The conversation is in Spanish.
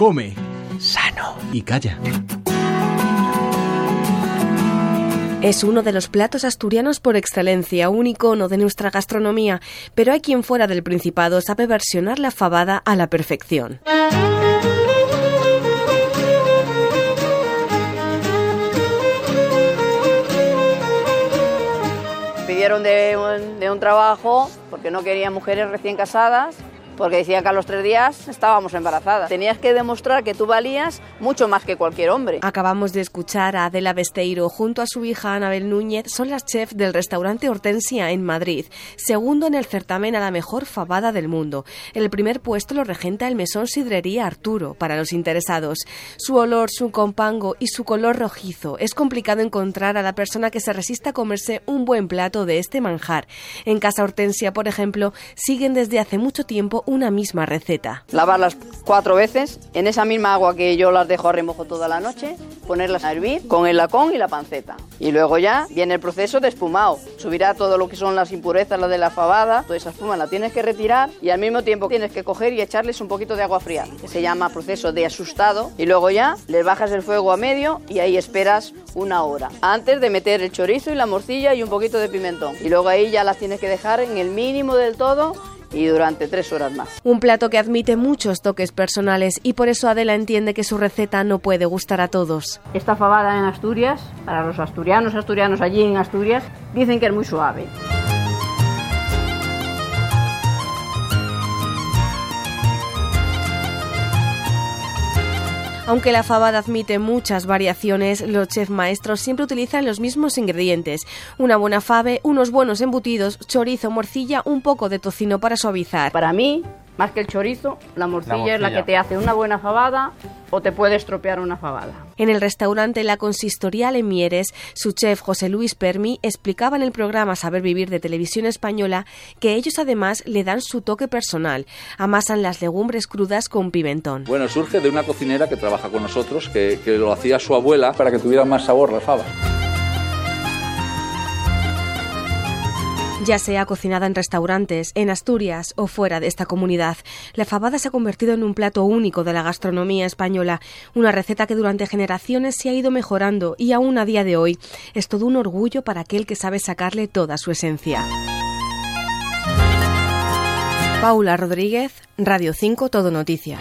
Come. Sano. Y calla. Es uno de los platos asturianos por excelencia, un icono de nuestra gastronomía, pero hay quien fuera del Principado sabe versionar la fabada a la perfección. Pidieron de un, de un trabajo porque no querían mujeres recién casadas porque decía que a los tres días estábamos embarazadas. Tenías que demostrar que tú valías mucho más que cualquier hombre. Acabamos de escuchar a Adela Besteiro junto a su hija Anabel Núñez, son las chefs del restaurante Hortensia en Madrid, segundo en el certamen a la mejor fabada del mundo. El primer puesto lo regenta el mesón Sidrería Arturo para los interesados. Su olor, su compango y su color rojizo. Es complicado encontrar a la persona que se resista a comerse un buen plato de este manjar. En Casa Hortensia, por ejemplo, siguen desde hace mucho tiempo una misma receta. Lavarlas cuatro veces en esa misma agua que yo las dejo a remojo toda la noche, ponerlas a hervir con el lacón y la panceta. Y luego ya viene el proceso de espumado. Subirá todo lo que son las impurezas, la de la fabada, toda esa espuma la tienes que retirar y al mismo tiempo tienes que coger y echarles un poquito de agua fría, que se llama proceso de asustado. Y luego ya le bajas el fuego a medio y ahí esperas una hora. Antes de meter el chorizo y la morcilla y un poquito de pimentón. Y luego ahí ya las tienes que dejar en el mínimo del todo y durante tres horas más. Un plato que admite muchos toques personales y por eso Adela entiende que su receta no puede gustar a todos. Esta fabada en Asturias, para los asturianos, asturianos allí en Asturias, dicen que es muy suave. Aunque la fabada admite muchas variaciones, los chefs maestros siempre utilizan los mismos ingredientes. Una buena fave, unos buenos embutidos, chorizo, morcilla, un poco de tocino para suavizar. Para mí, más que el chorizo, la morcilla, La es la que te hace una buena fabada o te puede estropear una fabada. En el restaurante La Consistorial en Mieres, su chef José Luis Permi explicaba en el programa Saber Vivir de Televisión Española que ellos además le dan su toque personal. Amasan las legumbres crudas con pimentón. Bueno, surge de una cocinera que trabaja con nosotros, que, que lo hacía su abuela para que tuviera más sabor la fava. Ya sea cocinada en restaurantes, en Asturias o fuera de esta comunidad, la fabada se ha convertido en un plato único de la gastronomía española, una receta que durante generaciones se ha ido mejorando y aún a día de hoy es todo un orgullo para aquel que sabe sacarle toda su esencia. Paula Rodríguez, Radio 5 Todo Noticias.